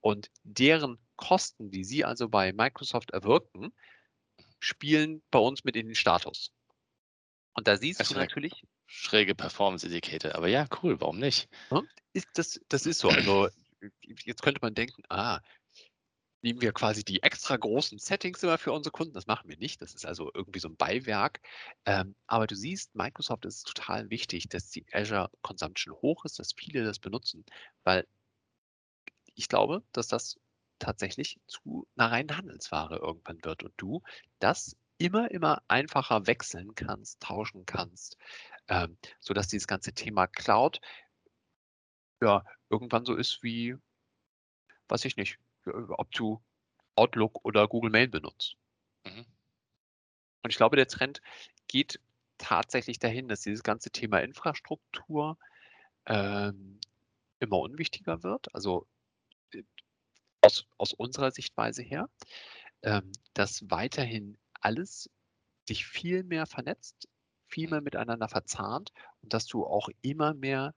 und deren Kosten, die sie also bei Microsoft erwirken, spielen bei uns mit in den Status. Und da siehst das du natürlich. Schräge Performance-Etikette, aber ja, cool, warum nicht? Ist das, das ist so. Also jetzt könnte man denken, ah, nehmen wir quasi die extra großen Settings immer für unsere Kunden. Das machen wir nicht. Das ist also irgendwie so ein Beiwerk. Ähm, aber du siehst, Microsoft ist total wichtig, dass die Azure Consumption hoch ist, dass viele das benutzen, weil ich glaube, dass das tatsächlich zu einer reinen Handelsware irgendwann wird und du das immer, immer einfacher wechseln kannst, tauschen kannst, ähm, sodass dieses ganze Thema Cloud ja irgendwann so ist wie, weiß ich nicht, ob du Outlook oder Google Mail benutzt. Mhm. Und ich glaube, der Trend geht tatsächlich dahin, dass dieses ganze Thema Infrastruktur ähm, immer unwichtiger wird. Also äh, aus, aus unserer Sichtweise her, ähm, dass weiterhin alles sich viel mehr vernetzt, viel mehr miteinander verzahnt und dass du auch immer mehr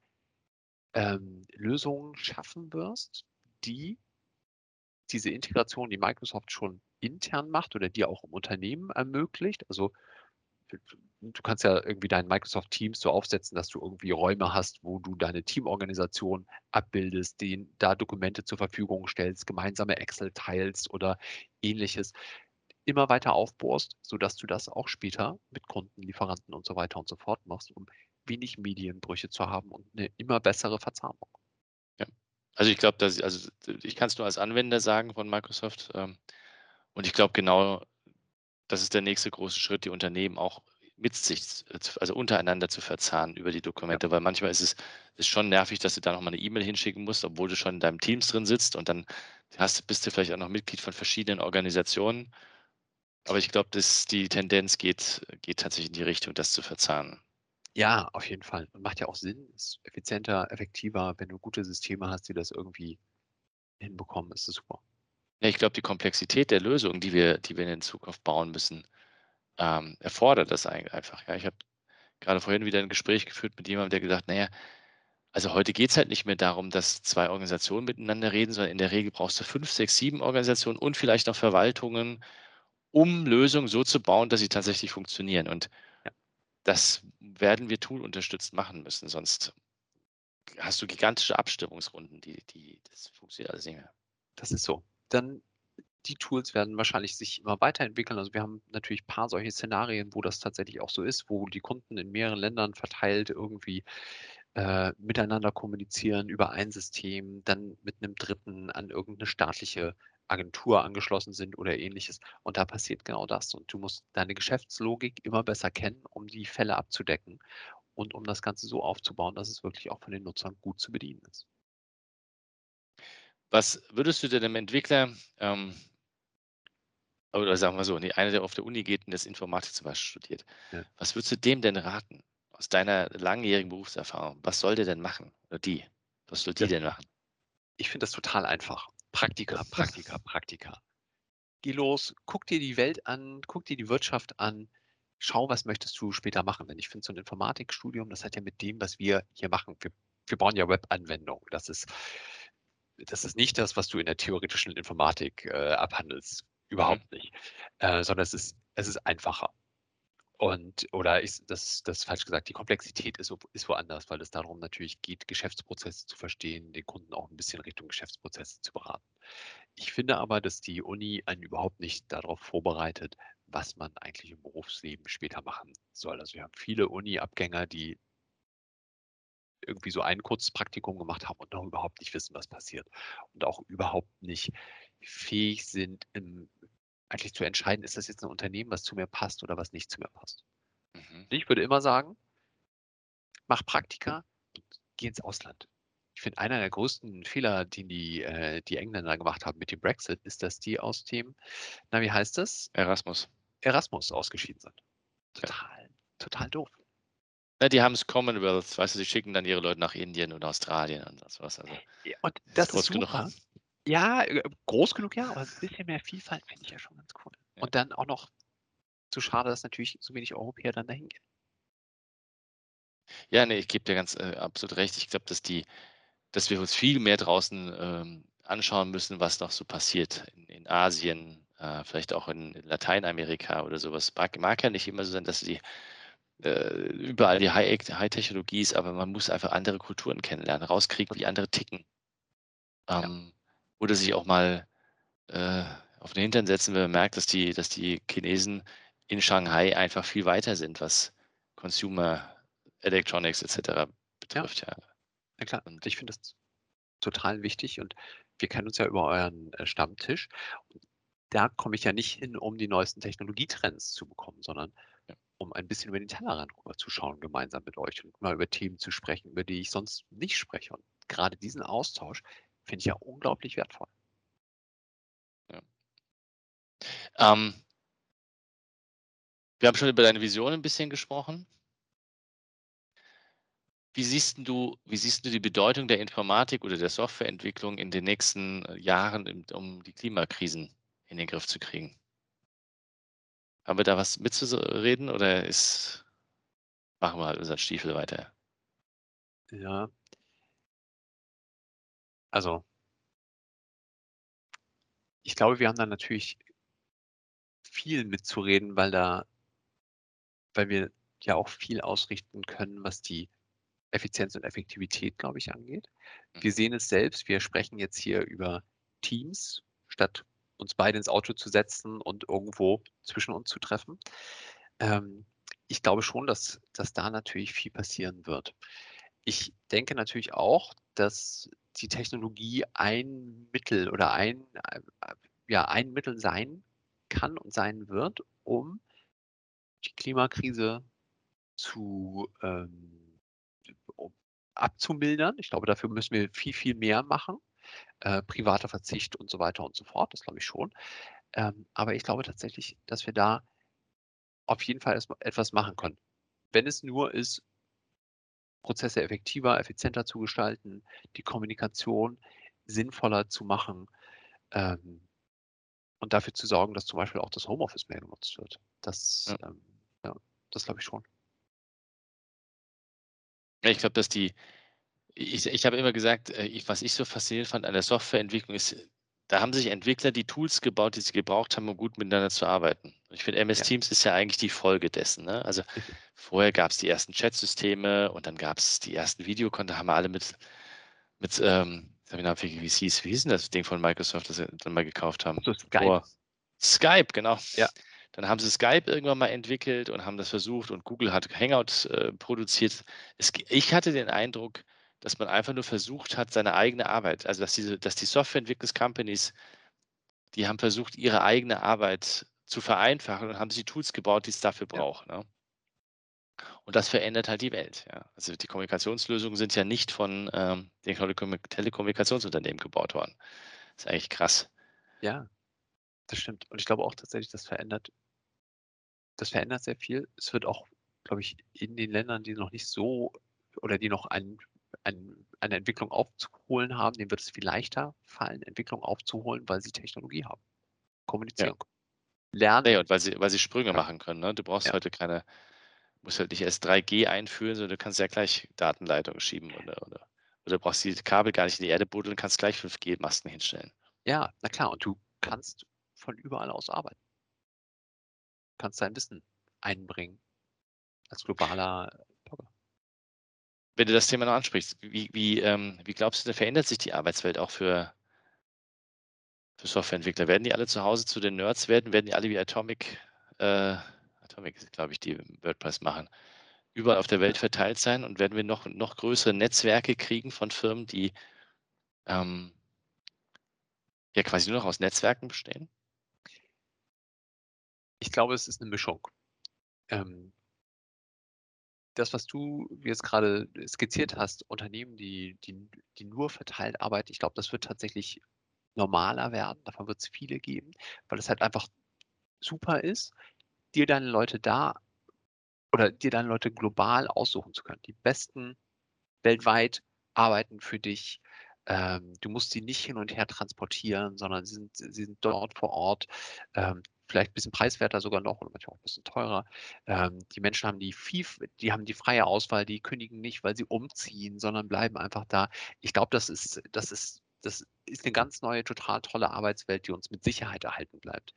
ähm, Lösungen schaffen wirst, die diese Integration, die Microsoft schon intern macht oder die auch im Unternehmen ermöglicht. Also du kannst ja irgendwie dein Microsoft Teams so aufsetzen, dass du irgendwie Räume hast, wo du deine Teamorganisation abbildest, denen da Dokumente zur Verfügung stellst, gemeinsame Excel teilst oder ähnliches immer weiter aufbohrst, sodass du das auch später mit Kunden, Lieferanten und so weiter und so fort machst, um wenig Medienbrüche zu haben und eine immer bessere Verzahnung. Also ich glaube, also ich kann es nur als Anwender sagen von Microsoft. Ähm, und ich glaube genau, das ist der nächste große Schritt, die Unternehmen auch mit sich, also untereinander zu verzahnen über die Dokumente, ja. weil manchmal ist es ist schon nervig, dass du da nochmal eine E-Mail hinschicken musst, obwohl du schon in deinem Teams drin sitzt und dann hast, bist du vielleicht auch noch Mitglied von verschiedenen Organisationen. Aber ich glaube, dass die Tendenz geht, geht tatsächlich in die Richtung, das zu verzahnen. Ja, auf jeden Fall. Und macht ja auch Sinn, ist effizienter, effektiver, wenn du gute Systeme hast, die das irgendwie hinbekommen, ist das super. Ja, ich glaube, die Komplexität der Lösungen, die wir, die wir in Zukunft bauen müssen, ähm, erfordert das einfach. Ja, ich habe gerade vorhin wieder ein Gespräch geführt mit jemandem, der gesagt, naja, also heute geht es halt nicht mehr darum, dass zwei Organisationen miteinander reden, sondern in der Regel brauchst du fünf, sechs, sieben Organisationen und vielleicht noch Verwaltungen, um Lösungen so zu bauen, dass sie tatsächlich funktionieren. Und das werden wir toolunterstützt machen müssen, sonst hast du gigantische Abstimmungsrunden, die, die, das funktioniert alles nicht mehr. Das ist so. Dann die Tools werden wahrscheinlich sich immer weiterentwickeln. Also wir haben natürlich ein paar solche Szenarien, wo das tatsächlich auch so ist, wo die Kunden in mehreren Ländern verteilt irgendwie äh, miteinander kommunizieren über ein System, dann mit einem dritten an irgendeine staatliche Agentur angeschlossen sind oder ähnliches. Und da passiert genau das. Und du musst deine Geschäftslogik immer besser kennen, um die Fälle abzudecken und um das Ganze so aufzubauen, dass es wirklich auch von den Nutzern gut zu bedienen ist. Was würdest du denn dem Entwickler, ähm, oder sagen wir so, nee, einer, der auf der Uni geht und das Informatik zum Beispiel studiert, ja. was würdest du dem denn raten? aus deiner langjährigen Berufserfahrung, was soll der denn machen? Oder die? Was soll die Das denn machen? ich finde das total einfach. Praktika, Praktika, Praktika. Geh los, guck dir die Welt an, guck dir die Wirtschaft an, schau, was möchtest du später machen. Denn ich finde so ein Informatikstudium, das hat ja mit dem, was wir hier machen, wir, wir bauen ja Webanwendungen. Das ist, das ist nicht das, was du in der theoretischen Informatik äh, abhandelst. Überhaupt nicht. Äh, sondern es ist, es ist einfacher. Und, oder ist das, das ist falsch gesagt, die Komplexität ist, ist woanders, weil es darum natürlich geht, Geschäftsprozesse zu verstehen, den Kunden auch ein bisschen Richtung Geschäftsprozesse zu beraten. Ich finde aber, dass die Uni einen überhaupt nicht darauf vorbereitet, was man eigentlich im Berufsleben später machen soll. Also wir haben viele Uni-Abgänger, die irgendwie so ein kurzes Praktikum gemacht haben und noch überhaupt nicht wissen, was passiert. Und auch überhaupt nicht fähig sind, im, eigentlich zu entscheiden, ist das jetzt ein Unternehmen, was zu mir passt oder was nicht zu mir passt. Mhm. Ich würde immer sagen, mach Praktika und geh ins Ausland. Ich finde, einer der größten Fehler, den die, äh, die Engländer gemacht haben mit dem Brexit, ist, dass die aus dem, na, wie heißt das? Erasmus. Erasmus ausgeschieden sind. Ja. Total, total doof. Na, die haben es Commonwealth, weißt du, sie schicken dann ihre Leute nach Indien und Australien und sowas. Also, Ja, Und das ist groß genug. Ja, äh, groß genug, ja, aber ein bisschen mehr Vielfalt finde ich ja schon ganz cool. Ja. Und dann auch noch zu schade, dass natürlich so wenig Europäer dann dahin gehen. Ja, nee, ich gebe dir ganz äh, absolut recht. Ich glaube, dass die, dass wir uns viel mehr draußen ähm, anschauen müssen, was noch so passiert in, in Asien, äh, vielleicht auch in, in Lateinamerika oder sowas. Mag, mag ja nicht immer so sein, dass die äh, überall die High- High-Technologie ist, aber man muss einfach andere Kulturen kennenlernen, rauskriegen, wie andere ticken. Ja. Oder sich auch mal äh, auf den Hintern setzen, wenn man merkt, dass die, dass die Chinesen in Shanghai einfach viel weiter sind, was Consumer Electronics etc. betrifft. Ja. Na klar, Und- ich finde das total wichtig und wir kennen uns ja über euren äh, Stammtisch. Und da komme ich ja nicht hin, um die neuesten Technologietrends zu bekommen, sondern Ja. um ein bisschen über den Tellerrand rüber zu schauen, gemeinsam mit euch und mal über Themen zu sprechen, über die ich sonst nicht spreche. Und gerade diesen Austausch finde ich ja unglaublich wertvoll. Ähm, wir haben schon über deine Vision ein bisschen gesprochen. Wie siehst du, wie siehst du die Bedeutung der Informatik oder der Softwareentwicklung in den nächsten äh, Jahren, um die Klimakrisen in den Griff zu kriegen? Haben wir da was mitzureden oder ist, machen wir halt unseren Stiefel weiter? Ja. Also, ich glaube, wir haben da natürlich viel mitzureden, weil da, weil wir ja auch viel ausrichten können, was die Effizienz und Effektivität, glaube ich, angeht. Wir sehen es selbst, wir sprechen jetzt hier über Teams, statt uns beide ins Auto zu setzen und irgendwo zwischen uns zu treffen. Ähm, ich glaube schon, dass, dass da natürlich viel passieren wird. Ich denke natürlich auch, dass die Technologie ein Mittel oder ein, äh, ja, ein Mittel sein kann und sein wird, um die Klimakrise zu ähm, um abzumildern. Ich glaube, dafür müssen wir viel, viel mehr machen. Äh, privater Verzicht und so weiter und so fort, das glaube ich schon. Ähm, aber ich glaube tatsächlich, dass wir da auf jeden Fall etwas machen können. Wenn es nur ist, Prozesse effektiver, effizienter zu gestalten, die Kommunikation sinnvoller zu machen ähm, und dafür zu sorgen, dass zum Beispiel auch das Homeoffice mehr genutzt wird. Das, Ja. ähm, ja, das glaube ich schon. Ich glaube, dass die, ich, ich habe immer gesagt, äh, ich, was ich so faszinierend fand an der Softwareentwicklung ist, da haben sich Entwickler die Tools gebaut, die sie gebraucht haben, um gut miteinander zu arbeiten. Und ich finde, MS Ja. Teams ist ja eigentlich die Folge dessen. Ne? Also vorher gab es die ersten Chatsysteme und dann gab es die ersten Videokontakte, haben wir alle mit, mit ähm, wie es hieß, wie hieß denn das Ding von Microsoft, das sie dann mal gekauft haben? So Skype. Vor- Skype, genau. Ja. Dann haben sie Skype irgendwann mal entwickelt und haben das versucht und Google hat Hangout äh, produziert. Es, ich hatte den Eindruck, dass man einfach nur versucht hat, seine eigene Arbeit, also dass diese, dass die Softwareentwicklungscompanies, die haben versucht, ihre eigene Arbeit zu vereinfachen und haben sich Tools gebaut, die es dafür Ja. braucht. Ne? Und das verändert halt die Welt. Ja? Also die Kommunikationslösungen sind ja nicht von ähm, den Telekom Telekommunikationsunternehmen gebaut worden. Das ist eigentlich krass. Ja, das stimmt. Und ich glaube auch tatsächlich, das verändert, das verändert sehr viel. Es wird auch glaube ich, in den Ländern, die noch nicht so oder die noch ein, ein, eine Entwicklung aufzuholen haben, denen wird es viel leichter fallen, Entwicklung aufzuholen, weil sie Technologie haben. Kommunizieren. Ja. Lernen. Nee, und weil sie, weil sie Sprünge machen können. Ne? Du brauchst Ja. heute keine, musst halt nicht erst 3G einführen, sondern du kannst ja gleich Datenleitungen schieben oder, oder, oder brauchst die Kabel gar nicht in die Erde buddeln, kannst gleich 5G-Masten hinstellen. Ja, na klar. Und du kannst von überall aus arbeiten. Kannst dein Wissen einbringen als globaler. Wenn du das Thema noch ansprichst, wie, wie, ähm, wie glaubst du, verändert sich die Arbeitswelt auch für, für Softwareentwickler? Werden die alle zu Hause zu den Nerds werden? Werden die alle wie Atomic, äh, Atomic glaube ich, die WordPress machen, überall auf der Welt verteilt sein? Und werden wir noch, noch größere Netzwerke kriegen von Firmen, die ähm, ja quasi nur noch aus Netzwerken bestehen? Ich glaube, es ist eine Mischung. Ähm, das, was du jetzt gerade skizziert hast, Unternehmen, die, die, die nur verteilt arbeiten, ich glaube, das wird tatsächlich normaler werden. Davon wird es viele geben, weil es halt einfach super ist, dir deine Leute da oder dir deine Leute global aussuchen zu können. Die besten weltweit arbeiten für dich. Ähm, du musst sie nicht hin und her transportieren, sondern sie sind, sie sind dort vor Ort. Ähm, vielleicht ein bisschen preiswerter sogar noch oder manchmal auch ein bisschen teurer. Ähm, die Menschen haben die, viel, die haben die freie Auswahl, die kündigen nicht, weil sie umziehen, sondern bleiben einfach da. Ich glaube, das ist, das ist, das ist eine ganz neue, total tolle Arbeitswelt, die uns mit Sicherheit erhalten bleibt.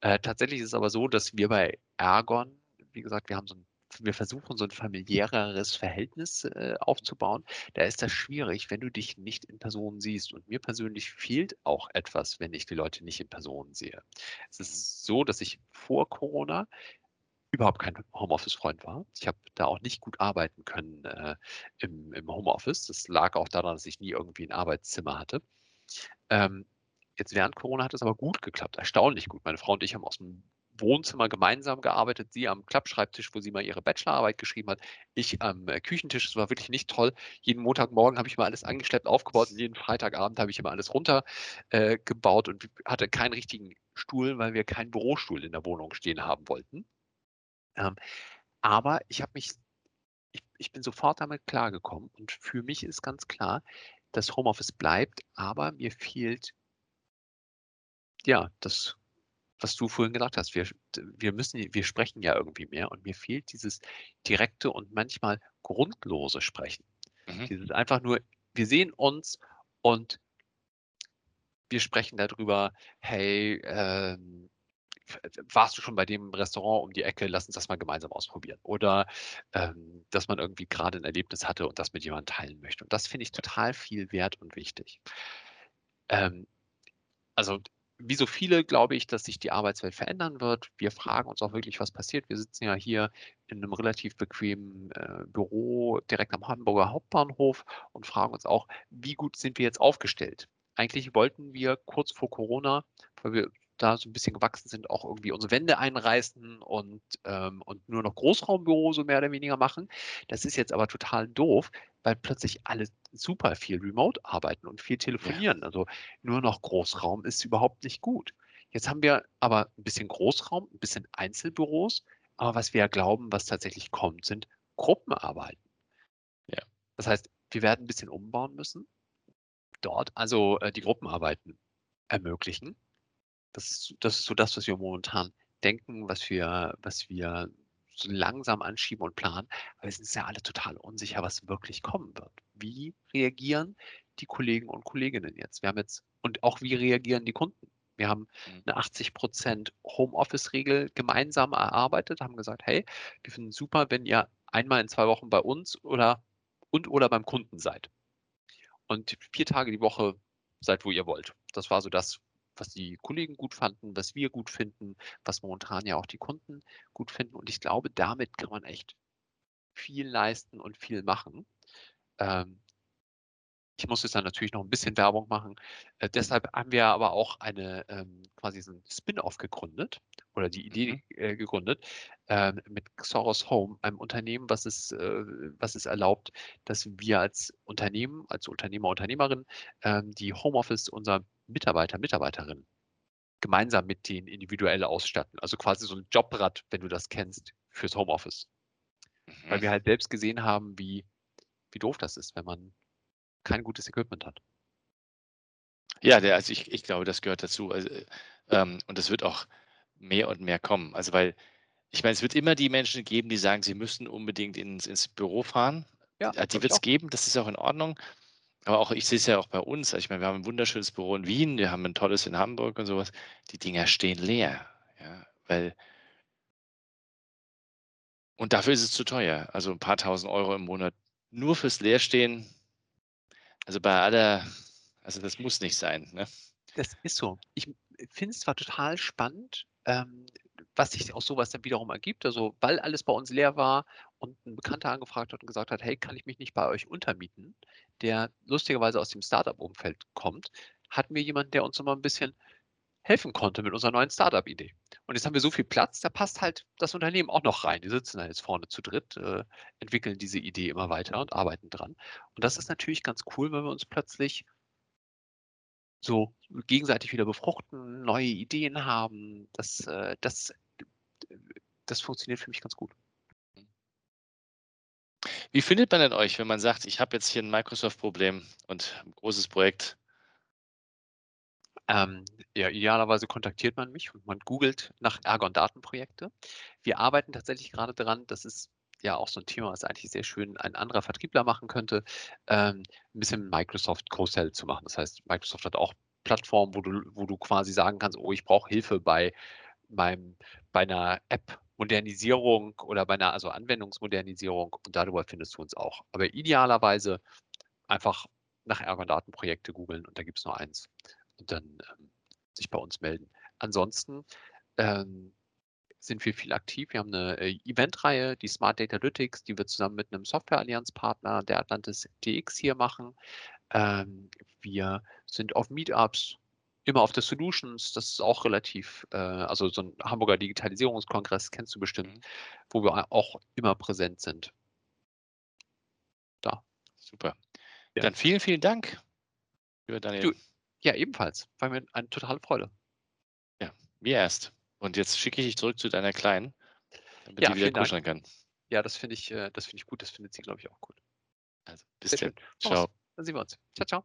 Äh, tatsächlich ist es aber so, dass wir bei Ergon, wie gesagt, wir haben so ein wir versuchen, so ein familiäreres Verhältnis äh, aufzubauen. Da ist das schwierig, wenn du dich nicht in Person siehst. Und mir persönlich fehlt auch etwas, wenn ich die Leute nicht in Person sehe. Es ist so, dass ich vor Corona überhaupt kein Homeoffice-Freund war. Ich habe da auch nicht gut arbeiten können äh, im, im Homeoffice. Das lag auch daran, dass ich nie irgendwie ein Arbeitszimmer hatte. Ähm, jetzt während Corona hat es aber gut geklappt, erstaunlich gut. Meine Frau und ich haben aus dem Wohnzimmer gemeinsam gearbeitet. Sie am Klappschreibtisch, wo sie mal ihre Bachelorarbeit geschrieben hat. Ich am äh, Küchentisch. Es war wirklich nicht toll. Jeden Montagmorgen habe ich mal alles angeschleppt, aufgebaut und jeden Freitagabend habe ich immer alles runtergebaut äh, und hatte keinen richtigen Stuhl, weil wir keinen Bürostuhl in der Wohnung stehen haben wollten. Ähm, aber ich habe mich, ich, ich bin sofort damit klargekommen und für mich ist ganz klar, dass Homeoffice bleibt, aber mir fehlt ja das was du vorhin gesagt hast, wir, wir müssen, wir sprechen ja irgendwie mehr und mir fehlt dieses direkte und manchmal grundlose Sprechen. Mhm. Dieses einfach nur, wir sehen uns und wir sprechen darüber, hey, ähm, warst du schon bei dem Restaurant um die Ecke, lass uns das mal gemeinsam ausprobieren. Oder ähm, dass man irgendwie gerade ein Erlebnis hatte und das mit jemandem teilen möchte. Und das finde ich total viel wert und wichtig. Ähm, also wie so viele glaube ich, dass sich die Arbeitswelt verändern wird. Wir fragen uns auch wirklich, was passiert. Wir sitzen ja hier in einem relativ bequemen äh, Büro direkt am Hamburger Hauptbahnhof und fragen uns auch, wie gut sind wir jetzt aufgestellt? Eigentlich wollten wir kurz vor Corona, weil wir da so ein bisschen gewachsen sind, auch irgendwie unsere Wände einreißen und, ähm, und nur noch Großraumbüro so mehr oder weniger machen. Das ist jetzt aber total doof, weil plötzlich alle super viel remote arbeiten und viel telefonieren. Ja. Also nur noch Großraum ist überhaupt nicht gut. Jetzt haben wir aber ein bisschen Großraum, ein bisschen Einzelbüros, aber was wir ja glauben, was tatsächlich kommt, sind Gruppenarbeiten. Ja. Das heißt, wir werden ein bisschen umbauen müssen, dort also äh, die Gruppenarbeiten ermöglichen. Das ist, das ist so das, was wir momentan denken, was wir, was wir so langsam anschieben und planen. Aber es ist ja alle total unsicher, was wirklich kommen wird. Wie reagieren die Kollegen und Kolleginnen jetzt? Wir haben jetzt, und auch wie reagieren die Kunden? Wir haben mhm. eine 80% Homeoffice-Regel gemeinsam erarbeitet, haben gesagt, hey, wir finden es super, wenn ihr einmal in zwei Wochen bei uns oder und oder beim Kunden seid. Und vier Tage die Woche seid, wo ihr wollt. Das war so das, was die Kollegen gut fanden, was wir gut finden, was momentan ja auch die Kunden gut finden. Und ich glaube, damit kann man echt viel leisten und viel machen. Ähm, ich muss jetzt dann natürlich noch ein bisschen Werbung machen. Äh, deshalb haben wir aber auch eine ähm, quasi so ein Spin-off gegründet oder die Idee mhm. äh, gegründet äh, mit Xoros Home, einem Unternehmen, was es, äh, was es erlaubt, dass wir als Unternehmen, als Unternehmer, Unternehmerin ähm, die Homeoffice unserer Mitarbeiter, Mitarbeiterinnen gemeinsam mit denen individuell ausstatten. Also quasi so ein Jobrad, wenn du das kennst, fürs Homeoffice. weil Mhm. wir halt selbst gesehen haben, wie, wie doof das ist, wenn man kein gutes Equipment hat. Ja, der, also ich, ich glaube, das gehört dazu. Also, äh, ähm, und das wird auch mehr und mehr kommen. Also, weil, ich meine, es wird immer die Menschen geben, die sagen, sie müssen unbedingt ins, ins Büro fahren. Ja, Die, die wird es geben, das ist auch in Ordnung. Aber auch, ich sehe es ja auch bei uns. Also ich meine, wir haben ein wunderschönes Büro in Wien, wir haben ein tolles in Hamburg und sowas. Die Dinger stehen leer. Ja, weil, und dafür ist es zu teuer. Also ein paar tausend Euro im Monat nur fürs Leerstehen. Also bei aller, also das muss nicht sein. Ne? Das ist so. Ich finde es zwar total spannend, ähm, was sich aus sowas dann wiederum ergibt. Also, weil alles bei uns leer war und ein Bekannter angefragt hat und gesagt hat, hey, kann ich mich nicht bei euch untermieten, der lustigerweise aus dem Startup-Umfeld kommt, hatten wir jemanden, der uns immer ein bisschen helfen konnte mit unserer neuen Startup-Idee. Und jetzt haben wir so viel Platz, da passt halt das Unternehmen auch noch rein. Die sitzen da jetzt vorne zu dritt, äh, entwickeln diese Idee immer weiter und arbeiten dran. Und das ist natürlich ganz cool, wenn wir uns plötzlich so gegenseitig wieder befruchten, neue Ideen haben. Das, äh, das, das funktioniert für mich ganz gut. Wie findet man denn euch, wenn man sagt, ich habe jetzt hier ein Microsoft-Problem und ein großes Projekt? Ähm, ja, idealerweise kontaktiert man mich und man googelt nach Ergon-Datenprojekte. Wir arbeiten tatsächlich gerade dran, das ist ja auch so ein Thema, was eigentlich sehr schön ein anderer Vertriebler machen könnte, ähm, ein bisschen Microsoft Co-Sell zu machen. Das heißt, Microsoft hat auch Plattformen, wo du, wo du quasi sagen kannst, oh, ich brauche Hilfe bei, beim, bei einer App-Modernisierung oder bei einer also Anwendungsmodernisierung und darüber findest du uns auch. Aber idealerweise einfach nach Ergon-Datenprojekte googeln und da gibt es nur eins und dann ähm, sich bei uns melden. Ansonsten ähm, sind wir viel aktiv. Wir haben eine äh, Eventreihe, die Smart Data Analytics, die wir zusammen mit einem Software-Allianz-Partner der Atlantis DX hier machen. Ähm, wir sind auf Meetups, immer auf der Solutions, das ist auch relativ, äh, also so ein Hamburger Digitalisierungskongress kennst du bestimmt, Mhm. wo wir auch immer präsent sind. Da. Super. Ja. Dann vielen, vielen Dank, lieber Daniel. Du, ja, ebenfalls. War mir eine totale Freude. Mir erst. Und jetzt schicke ich dich zurück zu deiner Kleinen, damit Ja, die wieder vielen Dank. kuscheln kann. Ja, das finde ich, äh, das finde ich gut. Das findet sie, glaube ich, auch gut. Also, bis Sehr dann. schön. Ciao. Dann sehen wir uns. Ciao, ciao.